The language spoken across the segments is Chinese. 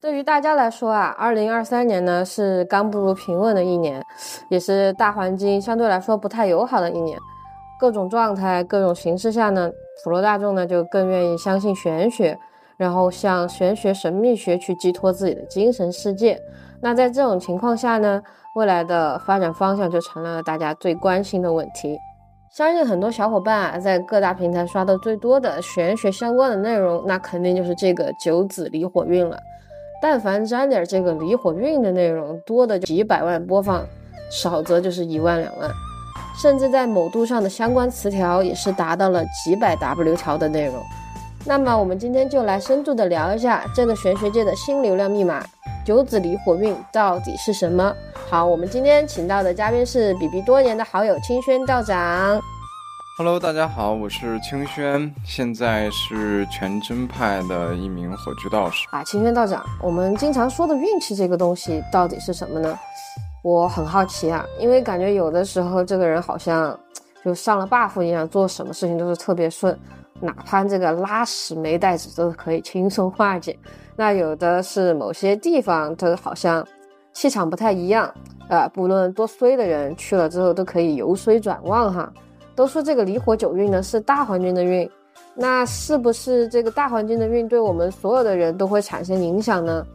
对于大家来说啊，二零二三年呢是刚步入平稳的一年，也是大环境相对来说不太友好的一年。各种状态、各种形势下呢，普罗大众呢就更愿意相信玄学，然后向玄学、神秘学去寄托自己的精神世界。那在这种情况下呢，未来的发展方向就成了大家最关心的问题。相信很多小伙伴啊，在各大平台刷的最多的玄学相关的内容，那肯定就是这个九子离火运了。但凡沾点这个离火运的内容，多的就几百万播放，少则就是一万两万，甚至在某度上的相关词条也是达到了几百 W 条的内容。那么我们今天就来深度的聊一下这个玄学界的新流量密码——九子离火运到底是什么？好，我们今天请到的嘉宾是比比多年的好友清轩道长。Hello，大家好，我是清轩，现在是全真派的一名火炬道士。啊，清轩道长，我们经常说的运气这个东西到底是什么呢？我很好奇啊，因为感觉有的时候这个人好像 就上了 buff 一样，做什么事情都是特别顺，哪怕这个拉屎没带纸都是可以轻松化解。那有的是某些地方，它好像 气场不太一样，呃，不论多衰的人去了之后都可以由衰转旺哈。都说这个离火九运呢是大环境的运，那是不是这个大环境的运对我们所有的人都会产生影响呢？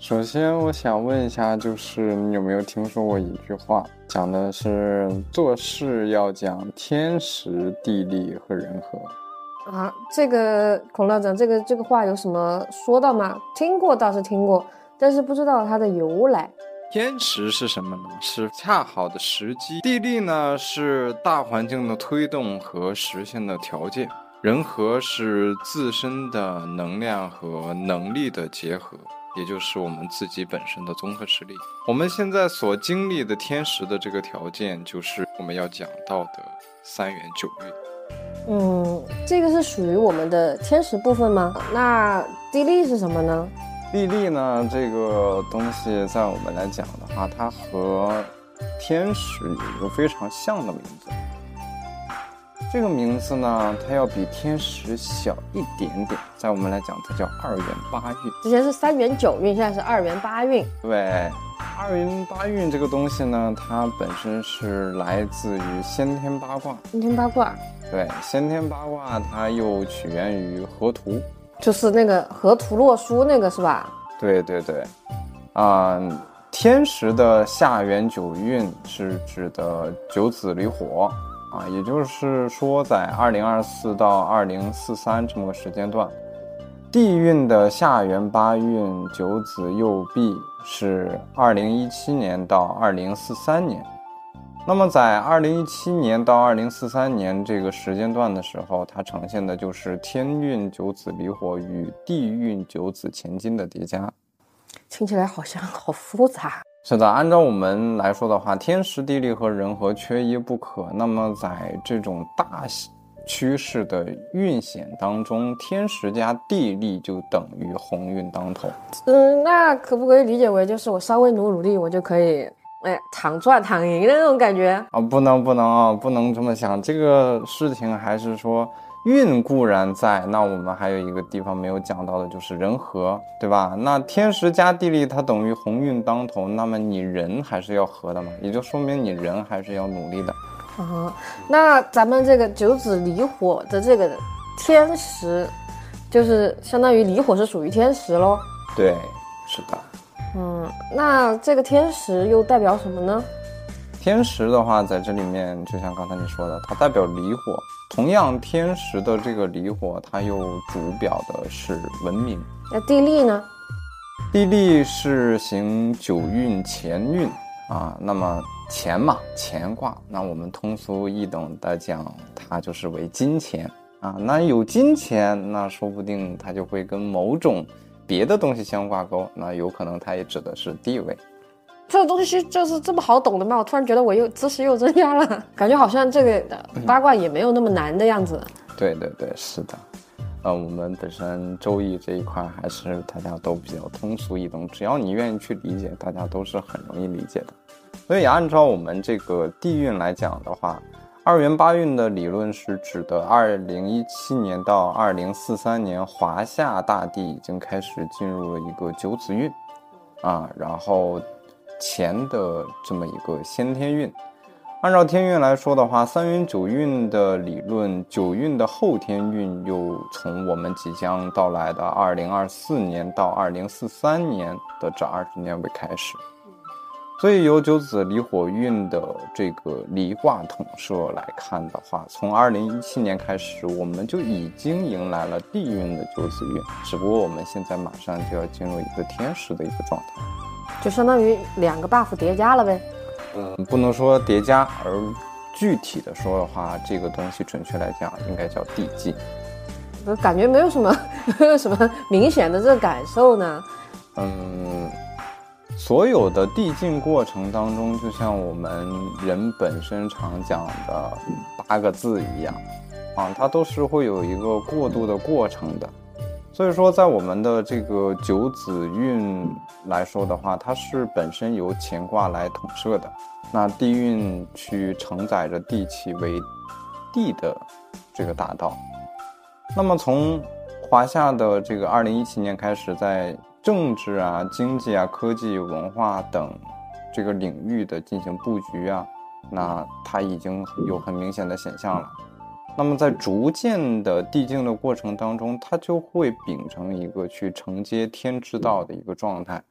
首先，我想问一下，就是你有没有听说过一句话，讲的是做事要讲天时地利和人和啊？这个孔道长，这个这个话有什么说到吗？听过倒是听过，但是不知道它的由来。天时是什么呢？是恰好的时机。地利呢，是大环境的推动和实现的条件。人和是自身的能量和能力的结合，也就是我们自己本身的综合实力。我们现在所经历的天时的这个条件，就是我们要讲到的三元九运。嗯，这个是属于我们的天时部分吗？那地利是什么呢？地利呢，这个东西在我们来讲的话，它和天使有一个非常像的名字。这个名字呢，它要比天使小一点点。在我们来讲，它叫二元八运。之前是三元九运，现在是二元八运。对，二元八运这个东西呢，它本身是来自于先天八卦。先天八卦。对，先天八卦它又起源于河图。就是那个河图洛书那个是吧？对对对，啊，天时的下元九运是指的九子离火啊，也就是说在二零二四到二零四三这么个时间段，地运的下元八运九子右弼是二零一七年到二零四三年。那么，在二零一七年到二零四三年这个时间段的时候，它呈现的就是天运九子离火与地运九子乾金的叠加，听起来好像好复杂。是的，按照我们来说的话，天时地利和人和缺一不可。那么，在这种大趋势的运险当中，天时加地利就等于鸿运当头。嗯，那可不可以理解为，就是我稍微努努力，我就可以？哎，躺赚躺赢的那种感觉啊！不能不能啊，不能这么想。这个事情还是说运固然在，那我们还有一个地方没有讲到的，就是人和，对吧？那天时加地利，它等于鸿运当头，那么你人还是要和的嘛，也就说明你人还是要努力的。啊，那咱们这个九子离火的这个天时，就是相当于离火是属于天时喽？对，是的。嗯，那这个天时又代表什么呢？天时的话，在这里面就像刚才你说的，它代表离火。同样，天时的这个离火，它又主表的是文明。那地利呢？地利是行九运乾运啊。那么钱嘛，钱卦，那我们通俗易懂的讲，它就是为金钱啊。那有金钱，那说不定它就会跟某种。别的东西相挂钩，那有可能它也指的是地位。这个东西就是这么好懂的吗？我突然觉得我又知识又增加了，感觉好像这个八卦也没有那么难的样子。对对对，是的。呃，我们本身周易这一块还是大家都比较通俗易懂，只要你愿意去理解，大家都是很容易理解的。所以按照我们这个地运来讲的话，二元八运的理论是指的二零一七年到二零四三年，华夏大地已经开始进入了一个九子运，啊，然后前的这么一个先天运。按照天运来说的话，三元九运的理论，九运的后天运又从我们即将到来的二零二四年到二零四三年的这二十年为开始。所以由九子离火运的这个离卦统摄来看的话，从二零一七年开始，我们就已经迎来了地运的九子运，只不过我们现在马上就要进入一个天时的一个状态，就相当于两个 buff 叠加了呗。嗯，不能说叠加，而具体的说的话，这个东西准确来讲应该叫递进。我感觉没有什么 没有什么明显的这个感受呢。嗯，所有的递进过程当中，就像我们人本身常讲的八个字一样，啊，它都是会有一个过渡的过程的。所以说，在我们的这个九子运来说的话，它是本身由乾卦来统摄的。那地运去承载着地气为地的这个大道。那么从华夏的这个二零一七年开始，在政治啊、经济啊、科技、文化等这个领域的进行布局啊，那它已经有很明显的显象了。那么在逐渐的递进的过程当中，它就会秉承一个去承接天之道的一个状态，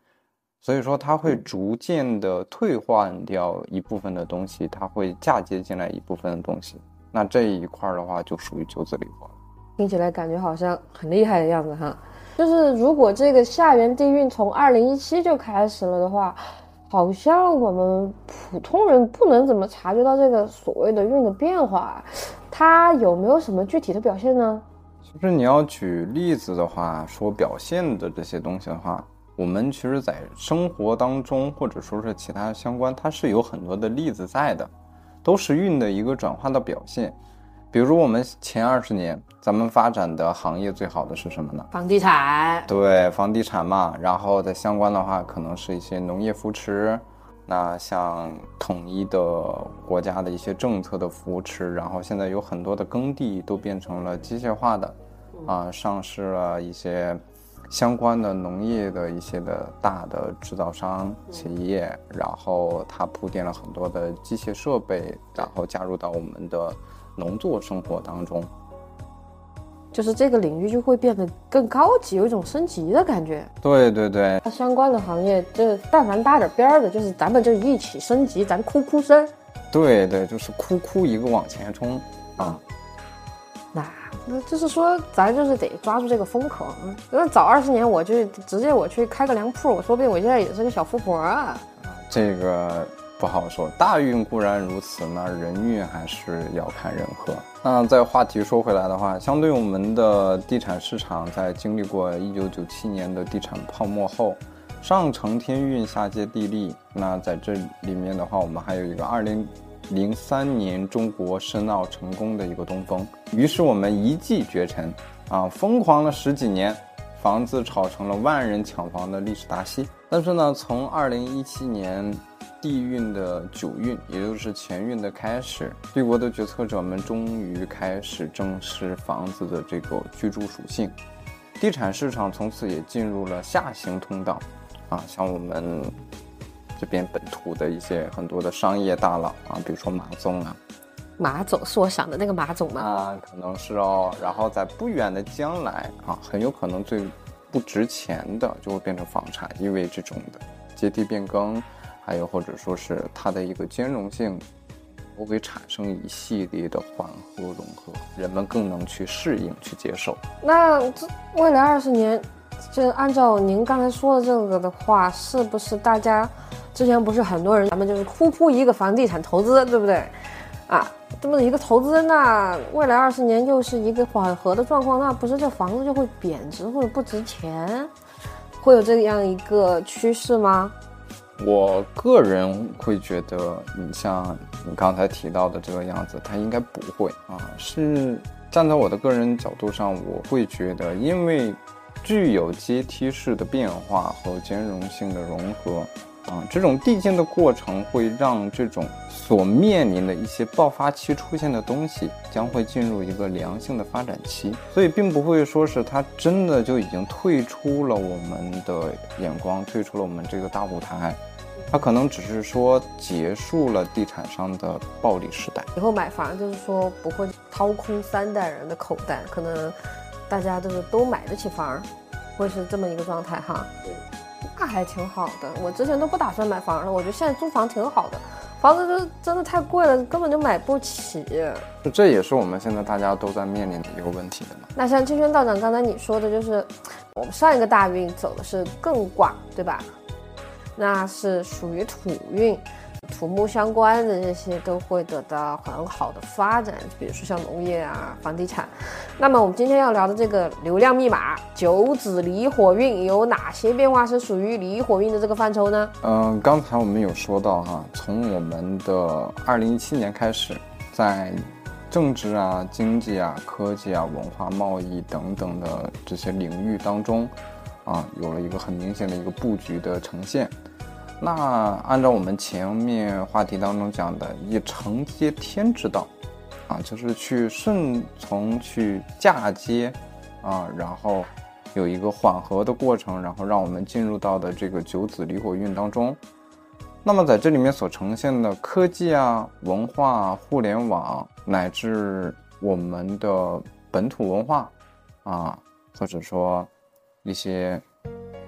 所以说它会逐渐的退换掉一部分的东西，它会嫁接进来一部分的东西。那这一块的话，就属于九子离火了。听起来感觉好像很厉害的样子哈。就是如果这个下元地运从二零一七就开始了的话，好像我们普通人不能怎么察觉到这个所谓的运的变化。它有没有什么具体的表现呢？其实你要举例子的话，说表现的这些东西的话，我们其实在生活当中或者说是其他相关，它是有很多的例子在的，都是运的一个转化的表现。比如我们前二十年咱们发展的行业最好的是什么呢？房地产。对，房地产嘛，然后在相关的话，可能是一些农业扶持。那像统一的国家的一些政策的扶持，然后现在有很多的耕地都变成了机械化的，啊，上市了一些相关的农业的一些的大的制造商企业，然后它铺垫了很多的机械设备，然后加入到我们的农作生活当中。就是这个领域就会变得更高级，有一种升级的感觉。对对对，它相关的行业，就但凡搭点边儿的，就是咱们就一起升级，咱哭哭升。对对，就是哭哭一个往前冲啊。那那就是说，咱就是得抓住这个风口。那早二十年，我就直接我去开个粮铺，我说不定我现在也是个小富婆啊。这个。不好说，大运固然如此，那人运还是要看人和。那在话题说回来的话，相对我们的地产市场，在经历过一九九七年的地产泡沫后，上承天运，下接地利。那在这里面的话，我们还有一个二零零三年中国申奥成功的一个东风，于是我们一骑绝尘，啊，疯狂了十几年，房子炒成了万人抢房的历史大戏。但是呢，从二零一七年。地运的九运，也就是前运的开始，帝国的决策者们终于开始正视房子的这个居住属性，地产市场从此也进入了下行通道。啊，像我们这边本土的一些很多的商业大佬啊，比如说马总啊，马总是我想的那个马总吗？啊，可能是哦。然后在不远的将来啊，很有可能最不值钱的就会变成房产，因为这种的阶梯变更。还有或者说是它的一个兼容性，都会产生一系列的缓和融合，人们更能去适应去接受。那这未来二十年，就按照您刚才说的这个的话，是不是大家之前不是很多人咱们就是哭哭一个房地产投资，对不对？啊，这么一个投资，那未来二十年又是一个缓和的状况，那不是这房子就会贬值或者不值钱，会有这样一个趋势吗？我个人会觉得，你像你刚才提到的这个样子，它应该不会啊。是站在我的个人角度上，我会觉得，因为具有阶梯式的变化和兼容性的融合，啊，这种递进的过程会让这种所面临的一些爆发期出现的东西，将会进入一个良性的发展期，所以并不会说是它真的就已经退出了我们的眼光，退出了我们这个大舞台，它可能只是说结束了地产商的暴利时代。以后买房就是说不会掏空三代人的口袋，可能大家都是都买得起房，会是这么一个状态哈。那还挺好的，我之前都不打算买房了，我觉得现在租房挺好的，房子就真的太贵了，根本就买不起。这也是我们现在大家都在面临的一个问题的嘛。那像清轩道长刚才你说的，就是我们上一个大运走的是艮卦，对吧？那是属于土运。土木相关的这些都会得到很好的发展，比如说像农业啊、房地产。那么我们今天要聊的这个流量密码九子离火运有哪些变化是属于离火运的这个范畴呢？嗯，刚才我们有说到哈，从我们的二零一七年开始，在政治啊、经济啊、科技啊、文化贸易等等的这些领域当中，啊，有了一个很明显的一个布局的呈现。那按照我们前面话题当中讲的，以承接天之道，啊，就是去顺从、去嫁接，啊，然后有一个缓和的过程，然后让我们进入到的这个九子离火运当中。那么在这里面所呈现的科技啊、文化、互联网，乃至我们的本土文化，啊，或者说一些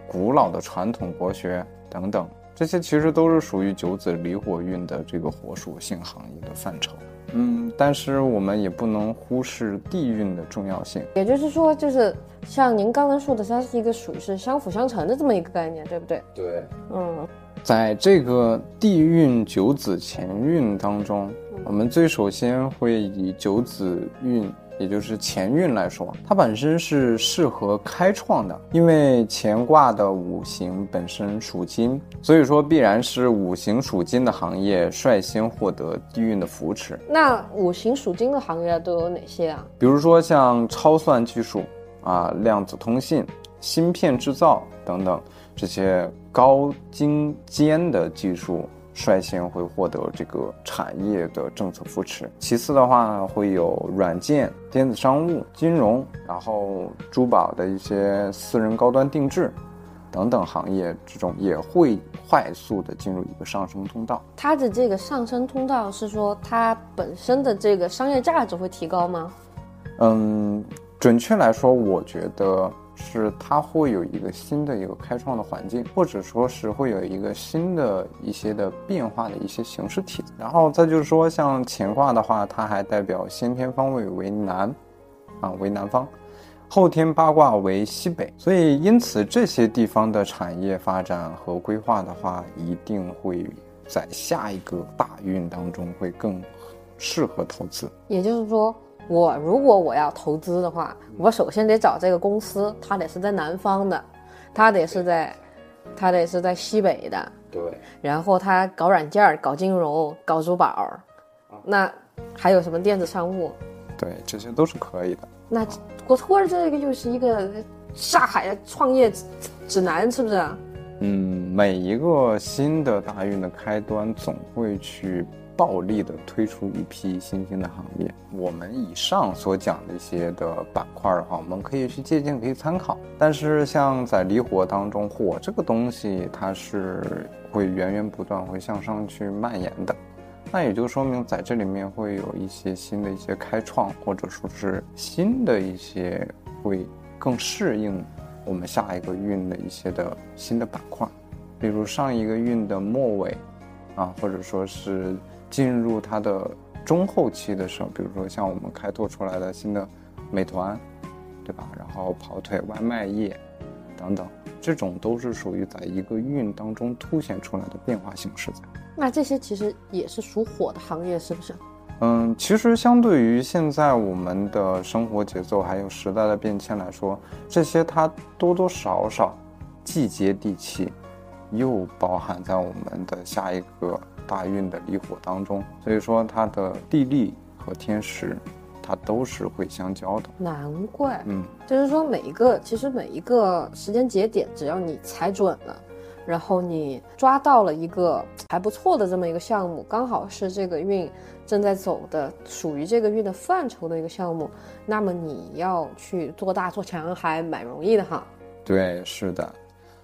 古老的传统国学等等。这些其实都是属于九子离火运的这个火属性行业的范畴，嗯，但是我们也不能忽视地运的重要性。也就是说，就是像您刚刚说的，它是一个属于是相辅相成的这么一个概念，对不对？对，嗯，在这个地运九子乾运当中，我们最首先会以九子运。也就是乾运来说，它本身是适合开创的，因为乾卦的五行本身属金，所以说必然是五行属金的行业率先获得地运的扶持。那五行属金的行业都有哪些啊？比如说像超算技术啊、量子通信、芯片制造等等这些高精尖的技术。率先会获得这个产业的政策扶持，其次的话会有软件、电子商务、金融，然后珠宝的一些私人高端定制等等行业，之中也会快速的进入一个上升通道。它的这个上升通道是说它本身的这个商业价值会提高吗？嗯，准确来说，我觉得。是它会有一个新的一个开创的环境，或者说是会有一个新的一些的变化的一些形式体。然后再就是说，像乾卦的话，它还代表先天方位为南，啊为南方，后天八卦为西北。所以因此这些地方的产业发展和规划的话，一定会在下一个大运当中会更适合投资。也就是说。我如果我要投资的话，我首先得找这个公司，它得是在南方的，它得是在，它得是在西北的，对。然后它搞软件、搞金融、搞珠宝，那还有什么电子商务？对，这些都是可以的。那我突然这个又是一个下海创业指南，是不是？嗯，每一个新的大运的开端，总会去。暴力的推出一批新兴的行业。我们以上所讲的一些的板块的话，我们可以去借鉴，可以参考。但是像在离火当中，火这个东西它是会源源不断会向上去蔓延的，那也就说明在这里面会有一些新的一些开创，或者说是新的一些会更适应我们下一个运的一些的新的板块，比如上一个运的末尾，啊，或者说是。进入它的中后期的时候，比如说像我们开拓出来的新的美团，对吧？然后跑腿外卖业等等，这种都是属于在一个运当中凸显出来的变化形式。在那这些其实也是属火的行业，是不是？嗯，其实相对于现在我们的生活节奏还有时代的变迁来说，这些它多多少少既接地气，又包含在我们的下一个。大运的离火当中，所以说它的地利和天时，它都是会相交的。难怪，嗯，就是说每一个，其实每一个时间节点，只要你踩准了，然后你抓到了一个还不错的这么一个项目，刚好是这个运正在走的，属于这个运的范畴的一个项目，那么你要去做大做强还蛮容易的哈。对，是的。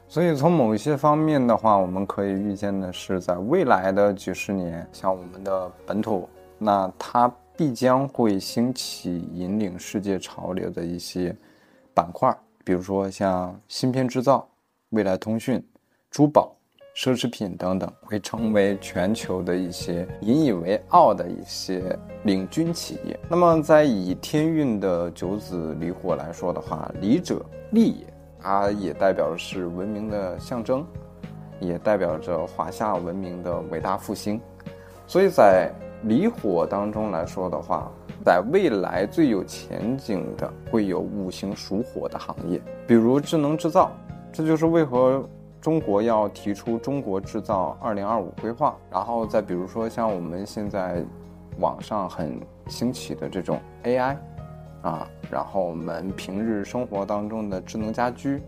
所以从某一些方面的话，我们可以预见的是，在未来的几十年，像我们的本土，那它必将会兴起引领世界潮流的一些板块，比如说像芯片制造、未来通讯、珠宝、奢侈品等等，会成为全球的一些引以为傲的一些领军企业。那么，在以天运的九子离火来说的话，离者利也。它也代表的是文明的象征，也代表着华夏文明的伟大复兴。所以在离火当中来说的话，在未来最有前景的会有五行属火的行业，比如智能制造。这就是为何中国要提出中国制造二零二五规划。然后再比如说像我们现在网上很兴起的这种 AI。啊，然后我们平日生活当中的智能家居，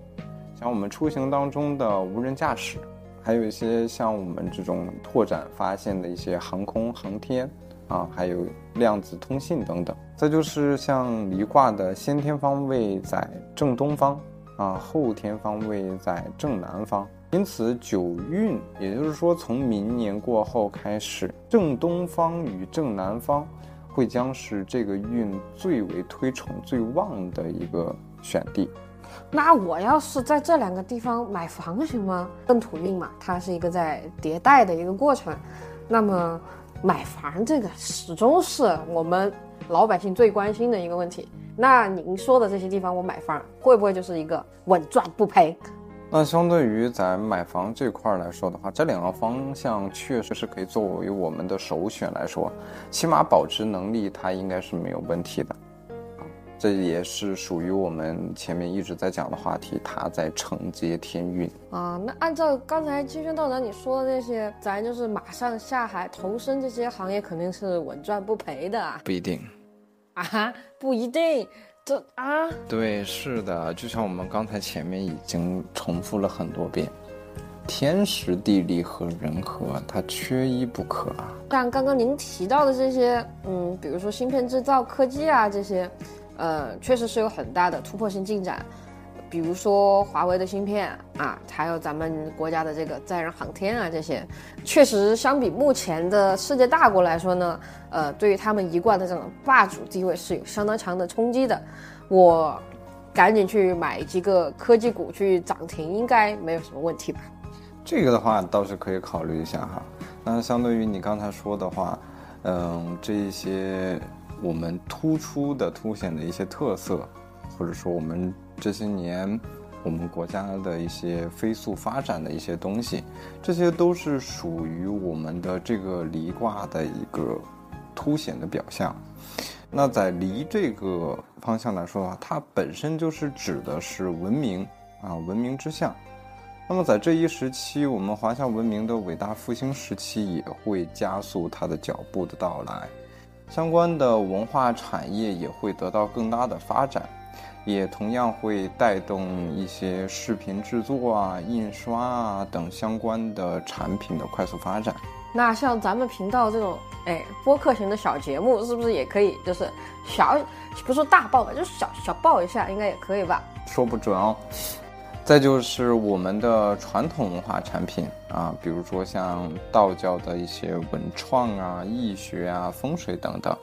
像我们出行当中的无人驾驶，还有一些像我们这种拓展发现的一些航空航天，啊，还有量子通信等等。再就是像离卦的先天方位在正东方，啊，后天方位在正南方，因此九运，也就是说从明年过后开始，正东方与正南方。会将是这个运最为推崇、最旺的一个选地。那我要是在这两个地方买房行吗？本土运嘛，它是一个在迭代的一个过程。那么买房这个始终是我们老百姓最关心的一个问题。那您说的这些地方，我买房会不会就是一个稳赚不赔？那相对于在买房这块来说的话，这两个方向确实是可以作为我们的首选来说，起码保值能力它应该是没有问题的，啊，这也是属于我们前面一直在讲的话题，它在承接天运啊。那按照刚才金轩道长你说的那些，咱就是马上下海投身这些行业，肯定是稳赚不赔的啊。不一定，啊，不一定。这啊，对，是的，就像我们刚才前面已经重复了很多遍，天时地利和人和，它缺一不可啊。像刚刚您提到的这些，嗯，比如说芯片制造、科技啊这些，呃，确实是有很大的突破性进展。比如说华为的芯片啊，还有咱们国家的这个载人航天啊，这些确实相比目前的世界大国来说呢，呃，对于他们一贯的这种霸主地位是有相当强的冲击的。我赶紧去买几个科技股去涨停，应该没有什么问题吧？这个的话倒是可以考虑一下哈。那相对于你刚才说的话，嗯，这一些我们突出的、凸显的一些特色，或者说我们。这些年，我们国家的一些飞速发展的一些东西，这些都是属于我们的这个离卦的一个凸显的表象。那在离这个方向来说的话，它本身就是指的是文明啊，文明之象。那么在这一时期，我们华夏文明的伟大复兴时期也会加速它的脚步的到来，相关的文化产业也会得到更大的发展。也同样会带动一些视频制作啊、印刷啊等相关的产品的快速发展。那像咱们频道这种哎播客型的小节目，是不是也可以就是小，不说大爆吧，就是小小爆一下，应该也可以吧？说不准哦。再就是我们的传统文化产品啊，比如说像道教的一些文创啊、易学啊、风水等等。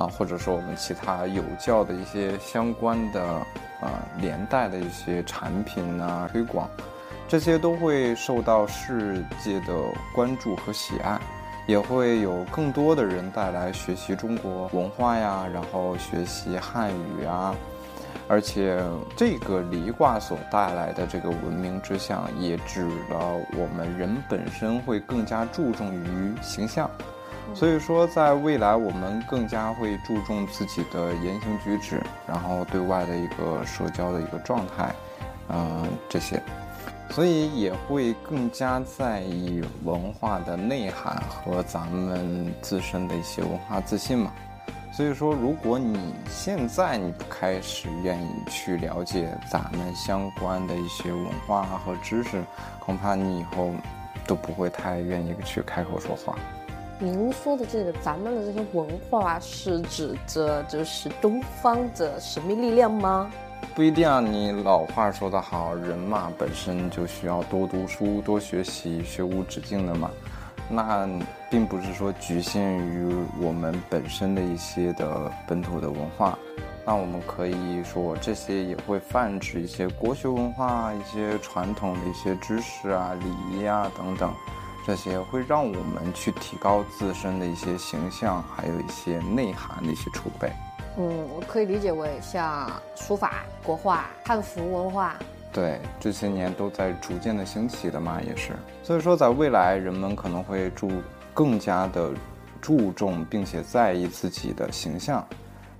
啊，或者说我们其他有教的一些相关的啊连带的一些产品啊推广，这些都会受到世界的关注和喜爱，也会有更多的人带来学习中国文化呀，然后学习汉语啊，而且这个离卦所带来的这个文明之象，也指了我们人本身会更加注重于形象。所以说，在未来我们更加会注重自己的言行举止，然后对外的一个社交的一个状态，嗯，这些，所以也会更加在意文化的内涵和咱们自身的一些文化自信嘛。所以说，如果你现在你不开始愿意去了解咱们相关的一些文化和知识，恐怕你以后都不会太愿意去开口说话。您说的这个咱们的这些文化，是指着就是东方的神秘力量吗？不一定啊，你老话说得好，人嘛本身就需要多读书、多学习，学无止境的嘛。那并不是说局限于我们本身的一些的本土的文化，那我们可以说这些也会泛指一些国学文化、一些传统的一些知识啊、礼仪啊等等，这些会让我们去提高自身的一些形象，还有一些内涵的一些储备。嗯，我可以理解为像书法、国画、汉服文化。对，这些年都在逐渐的兴起的嘛，也是。所以说，在未来，人们可能会注更加的注重并且在意自己的形象，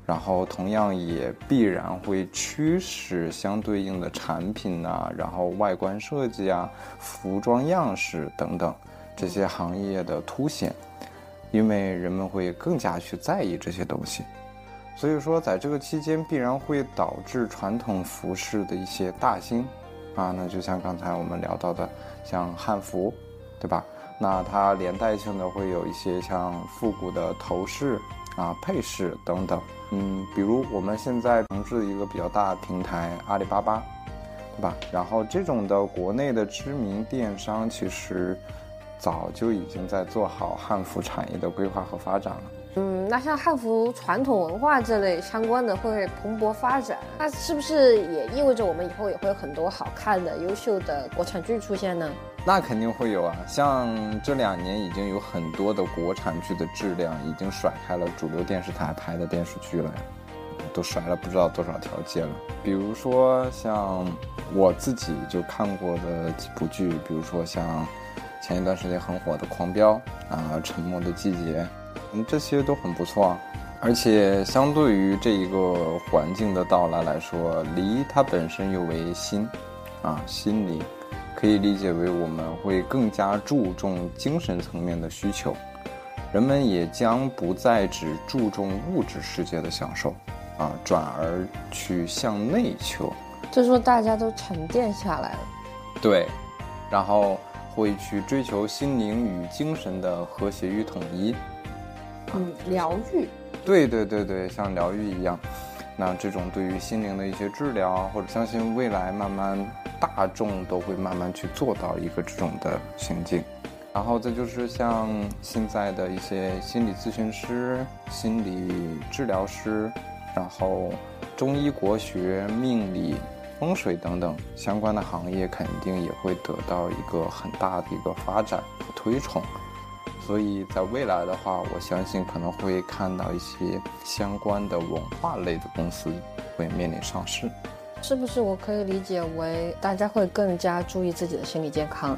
然后同样也必然会驱使相对应的产品呐，然后外观设计啊、服装样式等等这些行业的凸显，因为人们会更加去在意这些东西。所以说，在这个期间必然会导致传统服饰的一些大兴，啊，那就像刚才我们聊到的，像汉服，对吧？那它连带性的会有一些像复古的头饰啊、配饰等等。嗯，比如我们现在城市的一个比较大的平台阿里巴巴，对吧？然后这种的国内的知名电商，其实早就已经在做好汉服产业的规划和发展了。嗯，那像汉服传统文化这类相关的会蓬勃发展，那是不是也意味着我们以后也会有很多好看的、优秀的国产剧出现呢？那肯定会有啊，像这两年已经有很多的国产剧的质量已经甩开了主流电视台拍的电视剧了呀，都甩了不知道多少条街了。比如说像我自己就看过的几部剧，比如说像前一段时间很火的《狂飙》啊，《沉默的季节》。嗯，这些都很不错啊，而且相对于这一个环境的到来来说，离它本身又为心，啊，心灵，可以理解为我们会更加注重精神层面的需求，人们也将不再只注重物质世界的享受，啊，转而去向内求，就说大家都沉淀下来了，对，然后会去追求心灵与精神的和谐与统一。嗯，疗愈，对对对对，像疗愈一样，那这种对于心灵的一些治疗，或者相信未来慢慢大众都会慢慢去做到一个这种的行径，然后再就是像现在的一些心理咨询师、心理治疗师，然后中医国学、命理、风水等等相关的行业，肯定也会得到一个很大的一个发展和推崇。所以在未来的话，我相信可能会看到一些相关的文化类的公司会面临上市，是不是？我可以理解为大家会更加注意自己的心理健康。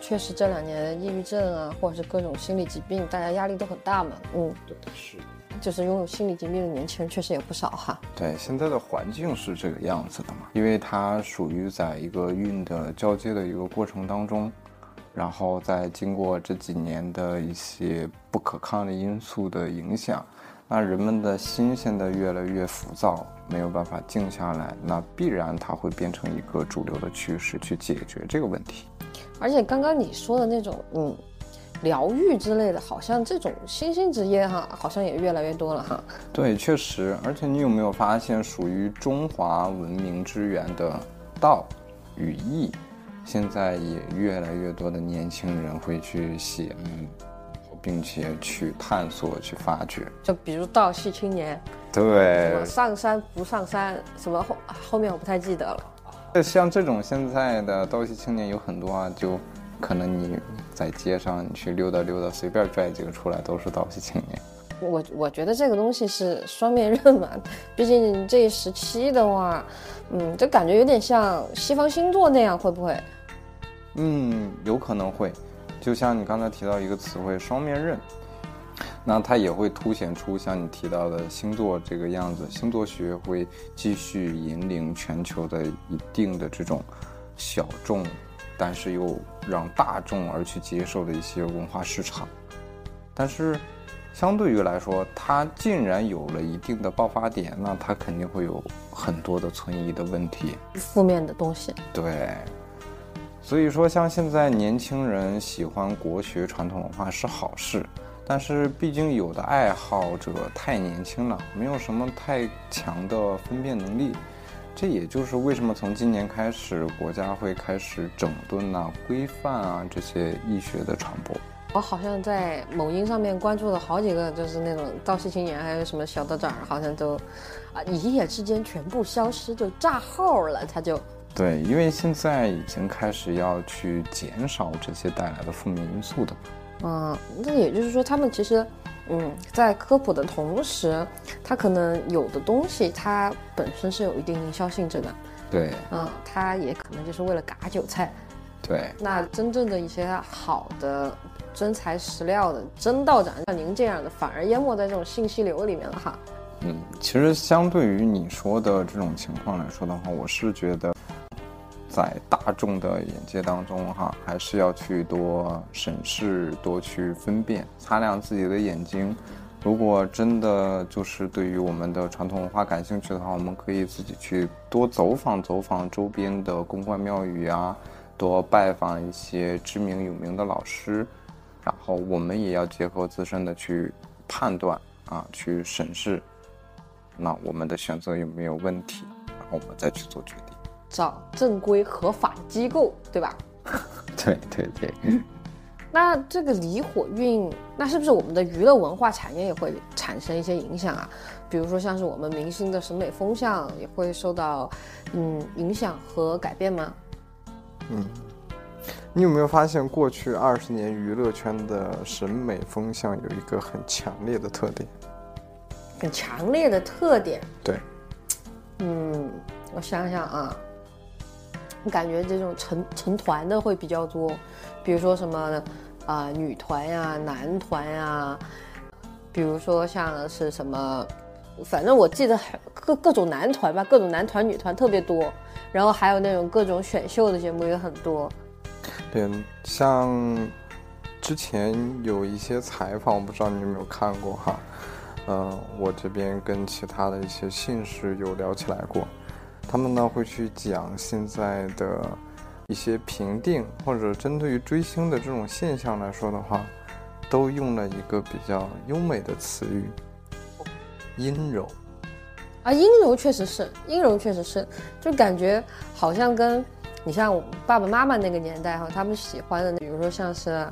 确实这两年抑郁症啊，或者是各种心理疾病，大家压力都很大嘛。嗯，对，是的，就是拥有心理疾病的年轻人确实也不少哈。对，现在的环境是这个样子的嘛，因为它属于在一个运的交接的一个过程当中。然后再经过这几年的一些不可抗力因素的影响，那人们的心现在越来越浮躁，没有办法静下来，那必然它会变成一个主流的趋势去解决这个问题。而且刚刚你说的那种，嗯，疗愈之类的，好像这种新兴职业哈，好像也越来越多了哈。对，确实。而且你有没有发现，属于中华文明之源的道与义？现在也越来越多的年轻人会去写，嗯，并且去探索、去发掘。就比如道系青年，对，什么上山不上山，什么后后面我不太记得了。像这种现在的道系青年有很多啊，就可能你在街上你去溜达溜达，随便拽几个出来都是早期青年。我我觉得这个东西是双面刃嘛，毕竟这一时期的话，嗯，就感觉有点像西方星座那样，会不会？嗯，有可能会，就像你刚才提到一个词汇“双面刃”，那它也会凸显出像你提到的星座这个样子，星座学会继续引领全球的一定的这种小众，但是又让大众而去接受的一些文化市场，但是。相对于来说，它竟然有了一定的爆发点，那它肯定会有很多的存疑的问题，负面的东西。对，所以说像现在年轻人喜欢国学传统文化是好事，但是毕竟有的爱好者太年轻了，没有什么太强的分辨能力。这也就是为什么从今年开始，国家会开始整顿啊、规范啊这些医学的传播。我好像在某音上面关注了好几个，就是那种道西青年，还有什么小道长，好像都啊一夜之间全部消失，就炸号了。他就对，因为现在已经开始要去减少这些带来的负面因素的。嗯，那也就是说，他们其实嗯在科普的同时，它可能有的东西它本身是有一定营销性质的。对，嗯，它也可能就是为了嘎韭菜。对，那真正的一些好的。真材实料的真道长，像您这样的，反而淹没在这种信息流里面了哈。嗯，其实相对于你说的这种情况来说的话，我是觉得，在大众的眼界当中哈，还是要去多审视、多去分辨、擦亮自己的眼睛。如果真的就是对于我们的传统文化感兴趣的话，我们可以自己去多走访走访周边的公关庙宇啊，多拜访一些知名有名的老师。然后我们也要结合自身的去判断啊，去审视，那我们的选择有没有问题，然后我们再去做决定。找正规合法机构，对吧？对对对。那这个离火运，那是不是我们的娱乐文化产业也会产生一些影响啊？比如说像是我们明星的审美风向也会受到嗯影响和改变吗？嗯。你有没有发现，过去二十年娱乐圈的审美风向有一个很强烈的特点？很强烈的特点？对。嗯，我想想啊，我感觉这种成成团的会比较多，比如说什么啊女团呀、男团呀，比如说像是什么，反正我记得各各种男团吧，各种男团、女团特别多，然后还有那种各种选秀的节目也很多。对，像之前有一些采访，我不知道你有没有看过哈。嗯，我这边跟其他的一些姓氏有聊起来过，他们呢会去讲现在的一些评定，或者针对于追星的这种现象来说的话，都用了一个比较优美的词语——阴柔。啊，阴柔确实是，阴柔确实是，就感觉好像跟。你像爸爸妈妈那个年代哈，他们喜欢的，比如说像是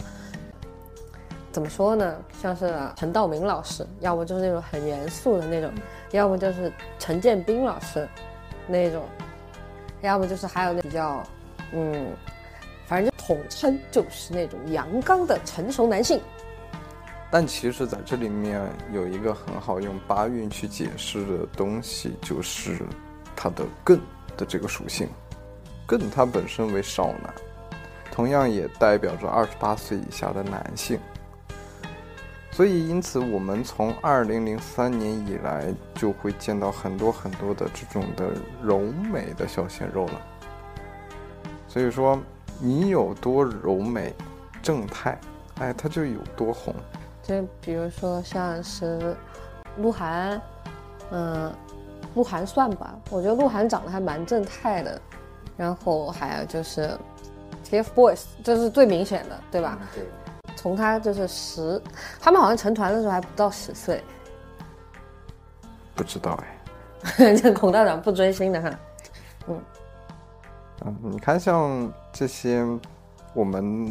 怎么说呢？像是陈道明老师，要不就是那种很严肃的那种，要不就是陈建斌老师那种，要么就是还有那比较，嗯，反正就统称就是那种阳刚的成熟男性。但其实，在这里面有一个很好用八运去解释的东西，就是它的艮的这个属性。艮它本身为少男，同样也代表着二十八岁以下的男性。所以，因此我们从二零零三年以来就会见到很多很多的这种的柔美的小鲜肉了。所以说，你有多柔美、正太，哎，它就有多红。就比如说像是鹿晗，嗯，鹿晗算吧，我觉得鹿晗长得还蛮正太的。然后还有就是，TFBOYS，这是最明显的，对吧？对。从他就是十，他们好像成团的时候还不到十岁。不知道哎。这孔道长不追星的哈。嗯。嗯，你看像这些，我们，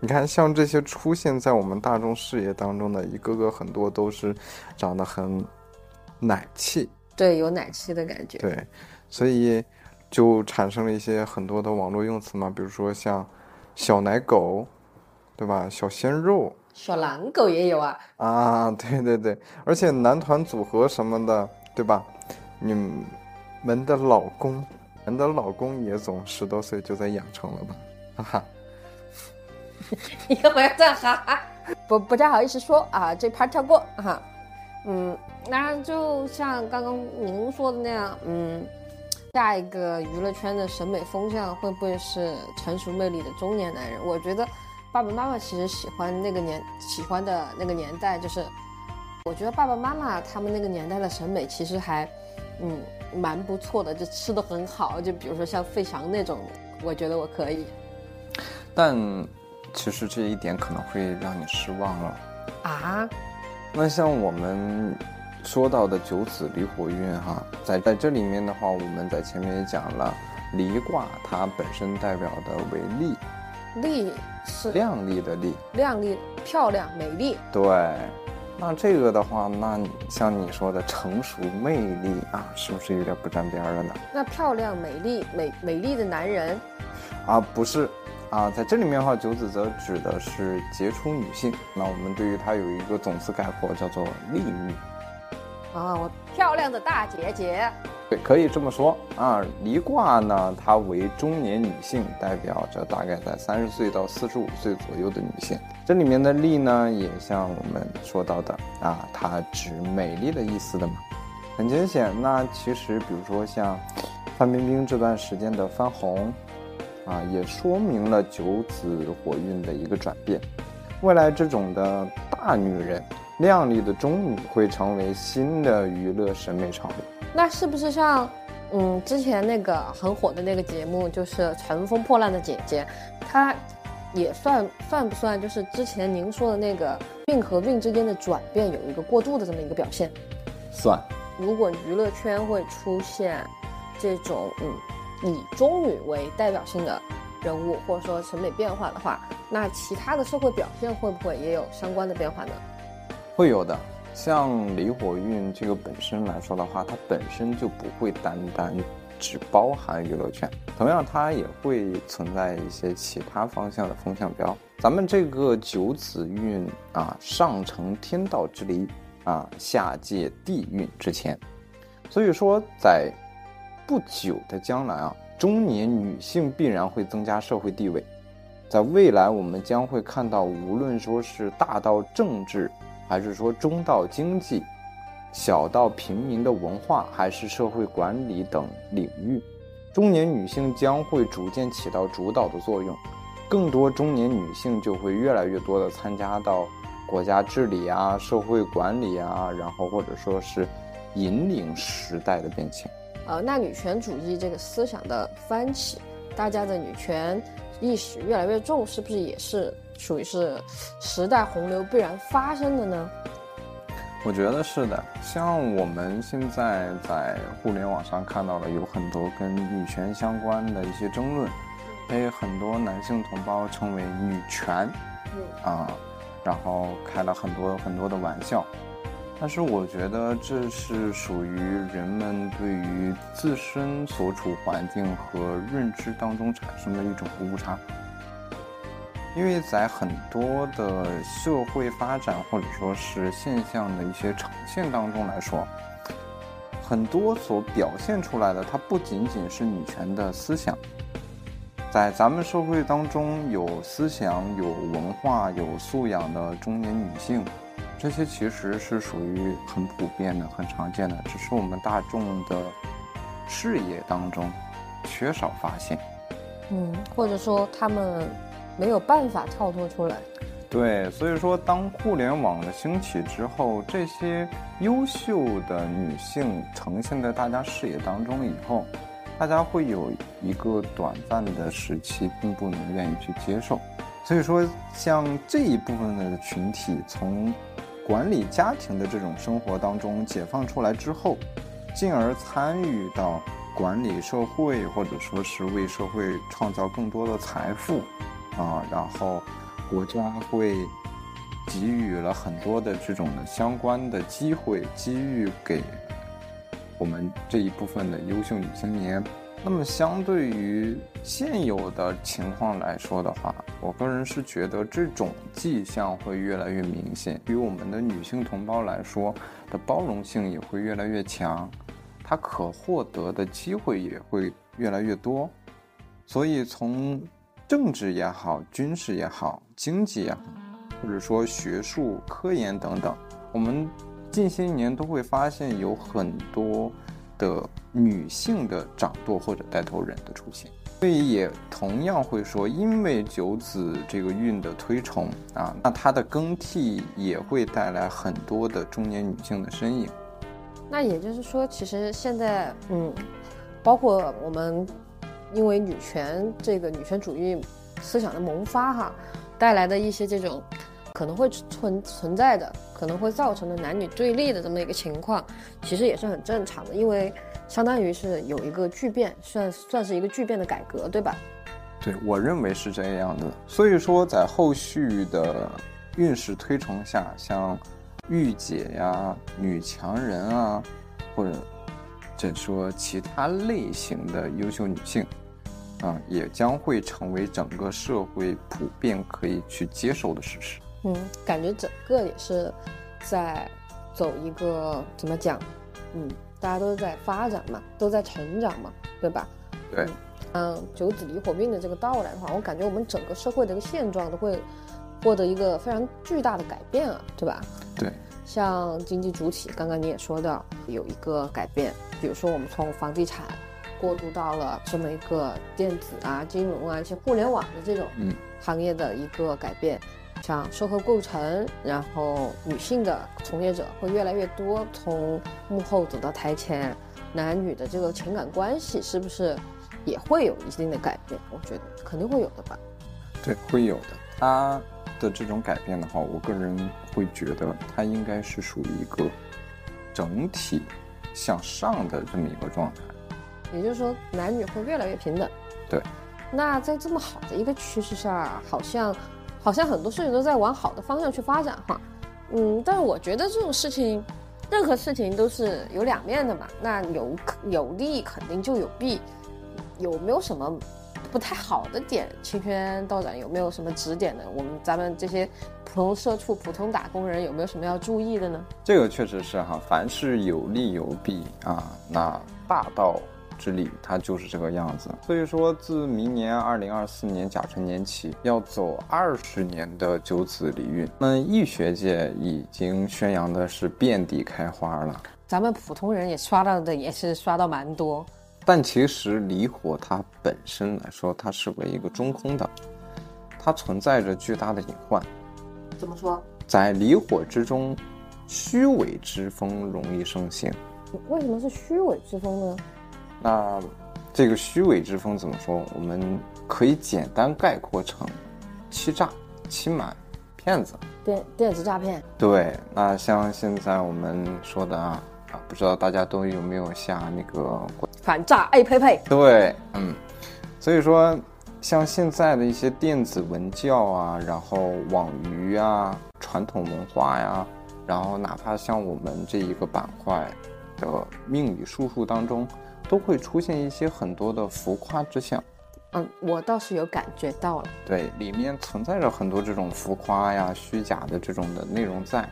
你看像这些出现在我们大众视野当中的一个个，很多都是长得很奶气。对，有奶气的感觉。对，所以。就产生了一些很多的网络用词嘛，比如说像小奶狗，对吧？小鲜肉，小狼狗也有啊。啊，对对对，而且男团组合什么的，对吧？你们的老公，们的老公也总十多岁就在养成了吧？哈哈。你干嘛要这样哈哈？不不太好意思说啊，这盘跳过哈。嗯，那就像刚刚您说的那样，嗯。下一个娱乐圈的审美风向会不会是成熟魅力的中年男人？我觉得爸爸妈妈其实喜欢那个年喜欢的那个年代，就是我觉得爸爸妈妈他们那个年代的审美其实还嗯蛮不错的，就吃的很好，就比如说像费翔那种，我觉得我可以但其实这一点可能会让你失望了。啊。那像我们说到的九子离火运哈，在在这里面的话，我们在前面也讲了，离卦它本身代表的为丽，丽是亮丽的丽。靓丽、漂亮、美丽，对，那这个的话，那你像你说的成熟魅力啊，是不是有点不沾边儿了呢？那漂亮、美丽、美美丽的男人，啊，不是，啊，在这里面的话，九子则指的是杰出女性。那我们对于它有一个总词概括，叫做丽女。啊，我漂亮的大姐姐，对，可以这么说啊。离卦呢，它为中年女性，代表着大概在三十岁到四十五岁左右的女性。这里面的丽呢，也像我们说到的啊，它指美丽的意思的嘛。很明显，那其实比如说像范冰冰这段时间的翻红，啊，也说明了九子火运的一个转变。未来这种的大女人、靓丽的中女会成为新的娱乐审美潮流。那是不是像嗯之前那个很火的那个节目，就是《乘风破浪的姐姐》，她也算算不算就是之前您说的那个运和运之间的转变有一个过渡的这么一个表现？算，如果娱乐圈会出现这种嗯以中女为代表性的人物，或者说审美变化的话，那其他的社会表现会不会也有相关的变化呢？会有的。像离火运这个本身来说的话，它本身就不会单单只包含娱乐圈，同样它也会存在一些其他方向的风向标。咱们这个九子运啊，上承天道之离啊，下界地运之前，所以说在不久的将来啊，中年女性必然会增加社会地位。在未来，我们将会看到，无论说是大到政治，还是说中到经济，小到平民的文化，还是社会管理等领域，中年女性将会逐渐起到主导的作用。更多中年女性就会越来越多的参加到国家治理啊、社会管理啊，然后或者说是引领时代的变迁。呃，那女权主义这个思想的翻起，大家的女权意识越来越重，是不是也是属于是时代洪流必然发生的呢？我觉得是的，像我们现在在互联网上看到了有很多跟女权相关的一些争论，被很多男性同胞称为女权，啊，然后开了很多很多的玩笑。但是我觉得这是属于人们对于自身所处环境和认知当中产生的一种误差。因为在很多的社会发展或者说是现象的一些呈现当中来说，很多所表现出来的，它不仅仅是女权的思想，在咱们社会当中有思想、有文化、有素养的中年女性，这些其实是属于很普遍的、很常见的，只是我们大众的视野当中缺少发现。嗯，或者说他们没有办法跳脱出来。对，所以说，当互联网的兴起之后，这些优秀的女性呈现在大家视野当中以后，大家会有一个短暂的时期，并不能愿意去接受。所以说，像这一部分的群体，从管理家庭的这种生活当中解放出来之后，进而参与到管理社会，或者说是为社会创造更多的财富，啊，然后国家会给予了很多的这种的相关的机会机遇给我们这一部分的优秀女青年。那么，相对于现有的情况来说的话，我个人是觉得这种迹象会越来越明显。对于我们的女性同胞来说的包容性也会越来越强，她可获得的机会也会越来越多。所以，从政治也好、军事也好、经济也好，或者说学术、科研等等，我们近些年都会发现有很多的女性的掌舵或者带头人的出现。所以也同样会说，因为九子这个运的推崇啊，那它的更替也会带来很多的中年女性的身影。那也就是说，其实现在，嗯，包括我们因为女权这个女权主义思想的萌发哈，带来的一些这种可能会存存在的，可能会造成的男女对立的这么一个情况，其实也是很正常的，因为相当于是有一个巨变，算算是一个巨变的改革，对吧？对我认为是这样的。所以说，在后续的运势推崇下，像。御姐呀，女强人啊，或者这说其他类型的优秀女性，啊，也将会成为整个社会普遍可以去接受的事实。嗯，感觉整个也是在走一个怎么讲？嗯，大家都在发展嘛，都在成长嘛，对吧？对。嗯，九子离火命的这个到来的话，我感觉我们整个社会的一个现状都会。获得一个非常巨大的改变啊，对吧？对，像经济主体，刚刚你也说到有一个改变，比如说我们从房地产过渡到了这么一个电子啊、金融啊一些互联网的这种行业的一个改变，像社会构成，然后女性的从业者会越来越多，从幕后走到台前，男女的这个情感关系是不是也会有一定的改变？我觉得肯定会有的吧。对，会有的。它。的这种改变的话，我个人会觉得它应该是属于一个整体向上的这么一个状态。也就是说，男女会越来越平等。对。那在这么好的一个趋势下，好像好像很多事情都在往好的方向去发展哈。嗯，但是我觉得这种事情，任何事情都是有两面的嘛。那有有利肯定就有弊，有没有什么？不太好的点，清轩道长有没有什么指点呢？我们咱们这些普通社畜、普通打工人有没有什么要注意的呢？这个确实是哈，凡事有利有弊啊。那大道之理它就是这个样子。所以说，自明年二零二四年甲辰年起，要走二十年的九子离运，那易学界已经宣扬的是遍地开花了。咱们普通人也刷到的也是刷到蛮多。但其实离火它本身来说，它是为一个中空的，它存在着巨大的隐患。怎么说？在离火之中，虚伪之风容易盛行。为什么是虚伪之风呢？那这个虚伪之风怎么说？我们可以简单概括成欺诈、欺瞒、骗子。电电子诈骗。对，那像现在我们说的啊。啊，不知道大家都有没有下那个反诈 A P P？对，嗯，所以说像现在的一些电子文教啊，然后网娱啊，传统文化呀，然后哪怕像我们这一个板块的命理术数当中，都会出现一些很多的浮夸之象。嗯，我倒是有感觉到了。对，里面存在着很多这种浮夸呀、虚假的这种的内容在。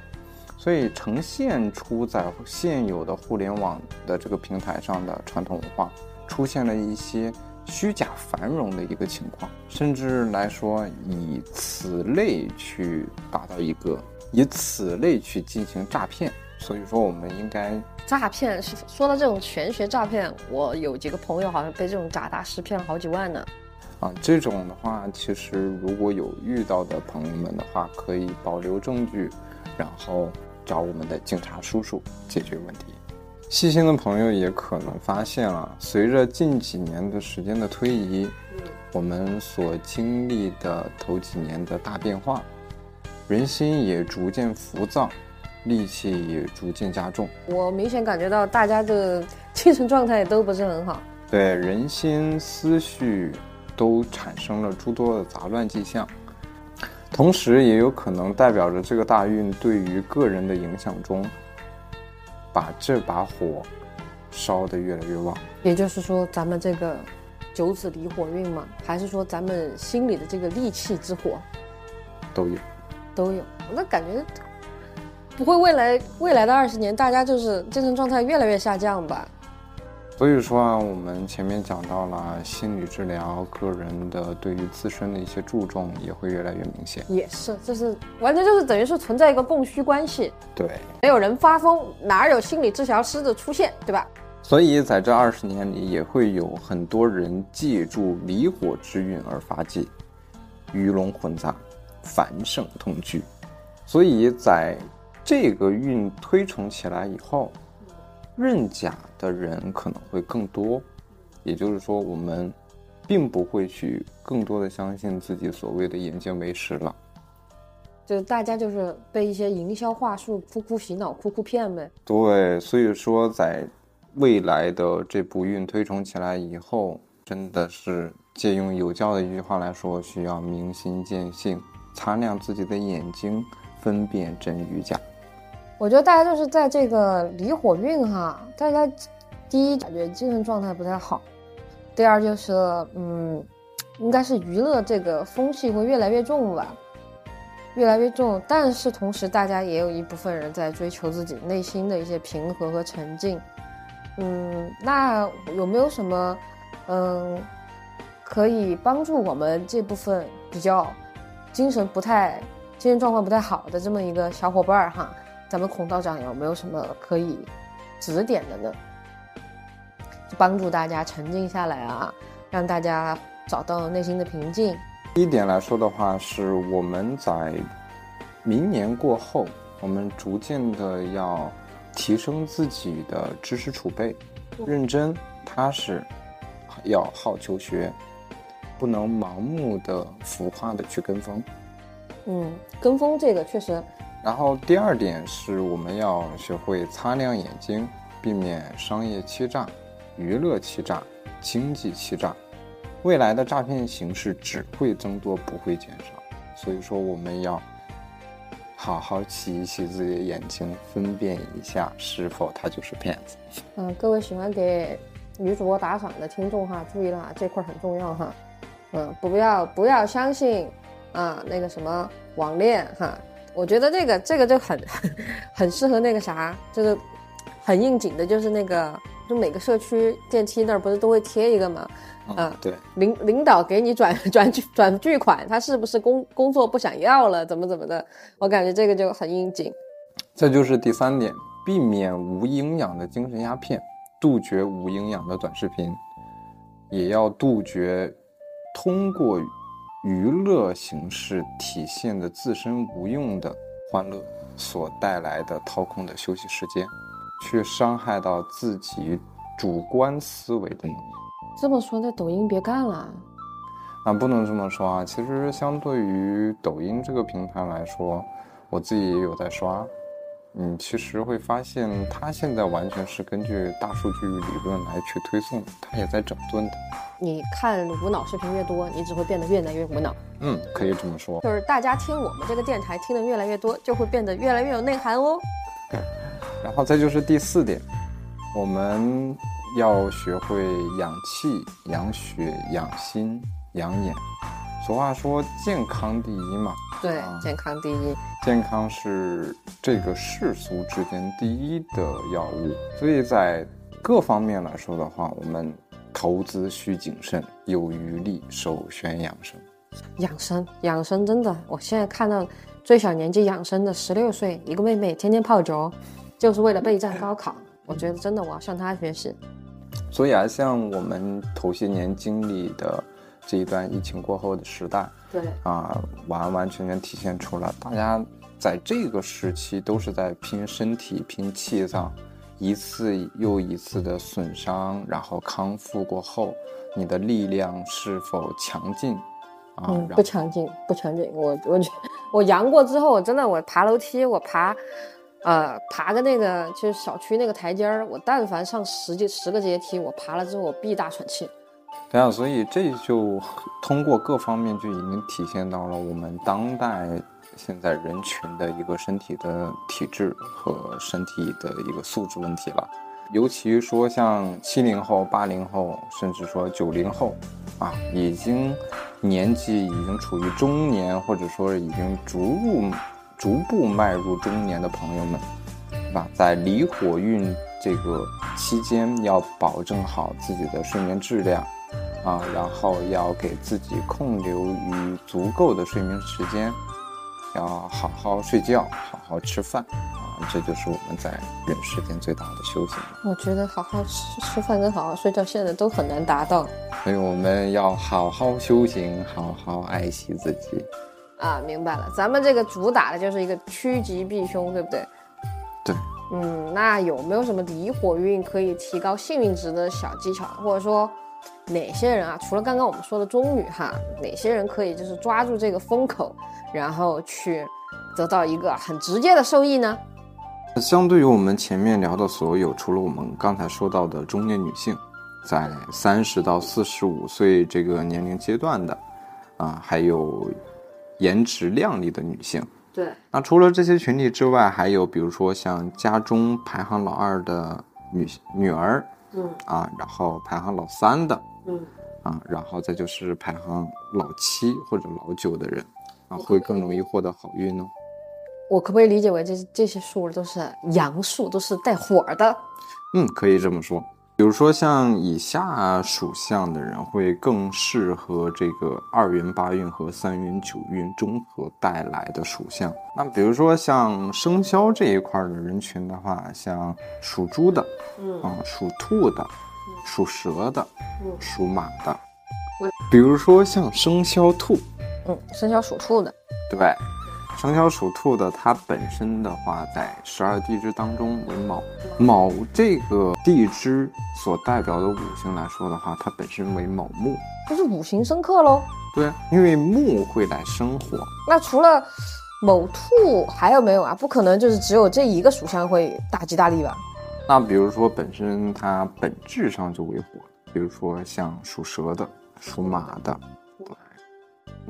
所以呈现出在现有的互联网的这个平台上的传统文化，出现了一些虚假繁荣的一个情况，甚至来说以此类去达到一个以此类去进行诈骗。所以说，我们应该诈骗是说到这种玄学诈骗，我有几个朋友好像被这种假大师骗了好几万呢。啊，这种的话，其实如果有遇到的朋友们的话，可以保留证据，然后。找我们的警察叔叔解决问题。细心的朋友也可能发现了，随着近几年的时间的推移，我们所经历的头几年的大变化，人心也逐渐浮躁，戾气也逐渐加重。我明显感觉到大家的精神状态都不是很好，对人心思绪都产生了诸多的杂乱迹象。同时，也有可能代表着这个大运对于个人的影响中，把这把火烧得越来越旺。也就是说，咱们这个九紫离火运嘛，还是说咱们心里的这个戾气之火，都有，都有。那感觉不会未来未来的二十年，大家就是精神状态越来越下降吧？所以说啊，我们前面讲到了心理治疗，个人的对于自身的一些注重也会越来越明显。也是，这是完全就是等于是存在一个供需关系。对，没有人发疯，哪有心理治疗师的出现，对吧？所以在这二十年里，也会有很多人借助离火之运而发迹，鱼龙混杂，繁盛同居。所以在这个运推崇起来以后，认假的人可能会更多。也就是说，我们并不会去更多的相信自己所谓的眼见为实了。就大家就是被一些营销话术哭哭洗脑、哭哭骗呗。对，所以说在未来的这部运推崇起来以后，真的是借用有教的一句话来说，需要明心见性，擦亮自己的眼睛，分辨真与假。我觉得大家就是在这个离火运哈，大家第一感觉精神状态不太好，第二就是嗯，应该是娱乐这个风气会越来越重吧，越来越重。但是同时，大家也有一部分人在追求自己内心的一些平和和沉静。嗯，那有没有什么嗯可以帮助我们这部分比较精神不太、精神状况不太好的这么一个小伙伴儿哈？咱们孔道长有没有什么可以指点的呢？就帮助大家沉静下来啊，让大家找到内心的平静。第一点来说的话，是我们在明年过后，我们逐渐的要提升自己的知识储备，认真踏实，要好求学，不能盲目的浮夸的去跟风。嗯，跟风这个确实。然后第二点是我们要学会擦亮眼睛，避免商业欺诈、娱乐欺诈、经济欺诈。未来的诈骗形式只会增多，不会减少。所以说，我们要好好洗一洗自己的眼睛，分辨一下是否他就是骗子。嗯，各位喜欢给女主播打赏的听众哈，注意了，这块很重要哈。嗯，不要不要相信啊，那个什么网恋哈。我觉得这个这个就很很适合那个啥，就是很应景的，就是那个就每个社区电梯那儿不是都会贴一个吗？啊，对，领领导给你转 转转巨款，他是不是工工作不想要了？怎么怎么的？我感觉这个就很应景。这就是第三点，避免无营养的精神鸦片，杜绝无营养的短视频，也要杜绝通过。娱乐形式体现的自身无用的欢乐所带来的掏空的休息时间，去伤害到自己主观思维的能力。这么说，那抖音别干了？啊，不能这么说啊。其实，相对于抖音这个平台来说，我自己也有在刷。嗯，其实会发现，它现在完全是根据大数据理论来去推送，它也在整顿的。你看无脑视频越多，你只会变得越来越无脑。嗯，可以这么说。就是大家听我们这个电台听的越来越多，就会变得越来越有内涵哦。然后再就是第四点，我们要学会养气、养血、养心、养眼。俗话说健康第一嘛。对，健康第一。健康是这个世俗之间第一的药物，所以在各方面来说的话，我们。投资需谨慎，有余力首选养生。养生，养生真的，我现在看到最小年纪养生的十六岁一个妹妹，天天泡脚，就是为了备战高考。我觉得真的，我要向她学习。所以啊，像我们头些年经历的这一段疫情过后的时代，对啊，完完全全体现出了大家在这个时期都是在拼身体、拼气脏。一次又一次的损伤，然后康复过后，你的力量是否强劲？啊，不强劲，不强劲。我我我阳过之后，我真的我爬楼梯，我爬，呃，爬个那个就是小区那个台阶儿，我但凡上十几十个阶梯，我爬了之后我必大喘气。对啊，所以这就通过各方面就已经体现到了我们当代。现在人群的一个身体的体质和身体的一个素质问题了，尤其说像七零后、八零后，甚至说九零后，啊，已经年纪已经处于中年，或者说已经逐入、逐步迈入中年的朋友们，是吧？在离火运这个期间，要保证好自己的睡眠质量，啊，然后要给自己空留于足够的睡眠时间。要好好睡觉，好好吃饭啊，这就是我们在人世间最大的修行。我觉得好好吃吃饭跟好好睡觉现在都很难达到所以我们要好好修行，好好爱惜自己。啊。明白了，咱们这个主打的就是一个趋吉避凶，对不对？对，嗯，那有没有什么离火运可以提高幸运值的小技巧，或者说哪些人啊，除了刚刚我们说的中女哈，哪些人可以就是抓住这个风口，然后去得到一个很直接的受益呢？相对于我们前面聊的所有，除了我们刚才说到的中年女性，在三十到四十五岁这个年龄阶段的，啊，还有颜值靓丽的女性。对，那除了这些群体之外，还有比如说像家中排行老二的女女儿嗯啊，然后排行老三的嗯，啊，然后再就是排行老七或者老九的人啊，会更容易获得好运哦。我可不可以理解为这这些数都是阳数，都是带火的？嗯，可以这么说。比如说像以下属相的人会更适合这个二元八运和三元九运综合带来的属相。那比如说像生肖这一块的人群的话，像属猪的，嗯啊，属兔的，属蛇的，嗯属马的。比如说像生肖兔，嗯，生肖属兔的，对，生肖属兔的，它本身的话，在十二地支当中为卯，卯这个地支所代表的五行来说的话，它本身为卯木。就是五行生克喽？对，因为木会来生火，那除了卯兔还有没有啊？不可能就是只有这一个属相会大吉大利吧？那比如说本身它本质上就为火，比如说像属蛇的、属马的，对。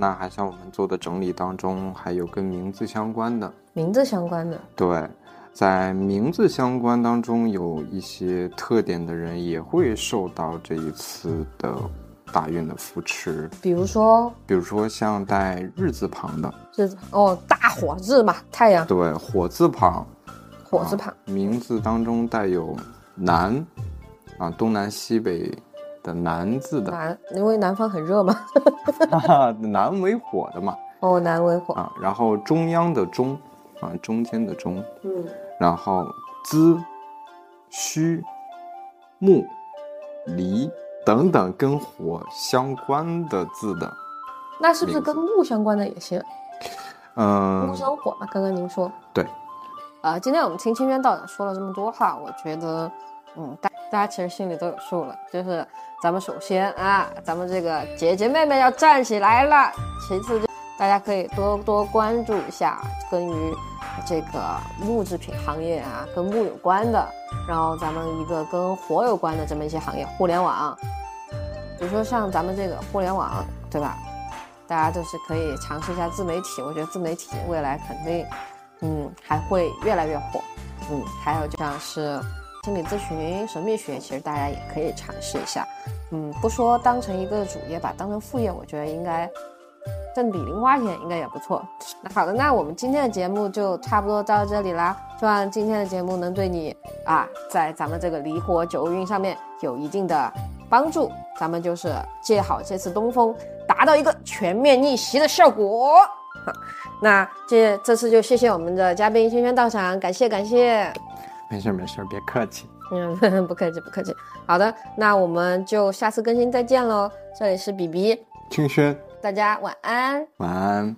那还像我们做的整理当中，还有跟名字相关的，名字相关的，对，在名字相关当中有一些特点的人，也会受到这一次的大运的扶持。比如说比如说像带日字旁的，日子哦，大火字嘛，太阳对，火字旁，火字旁啊，名字当中带有南，啊，东南西北的南字的，南，因为南方很热嘛。南为火的嘛，哦，南为火，啊，然后中央的中，啊，中间的中，嗯，然后资、戌、木、离等等跟火相关的字的，那是不是跟木相关的也行？嗯木，生火嘛，刚刚您说。对，啊、今天我们听清渊道长说了这么多哈，我觉得，嗯，大大家其实心里都有数了。就是咱们首先啊，咱们这个姐姐妹妹要站起来了。其次就大家可以多多关注一下跟于这个木制品行业啊，跟木有关的，然后咱们一个跟火有关的这么一些行业，互联网，比如说像咱们这个互联网，对吧？大家就是可以尝试一下自媒体，我觉得自媒体未来肯定，嗯，还会越来越火。嗯，还有就像是心理咨询、神秘学，其实大家也可以尝试一下。嗯，不说当成一个主业吧，当成副业，我觉得应该挣笔零花钱应该也不错。那好的，那我们今天的节目就差不多到这里啦。希望今天的节目能对你啊，在咱们这个离火九运上面有一定的帮助。咱们就是借好这次东风，达到一个全面逆袭的效果。那这这次就谢谢我们的嘉宾轩轩到场，感谢感谢。没事儿没事儿，别客气。嗯，不客气不客气。好的，那我们就下次更新再见喽。这里是比比，清轩，大家晚安。晚安。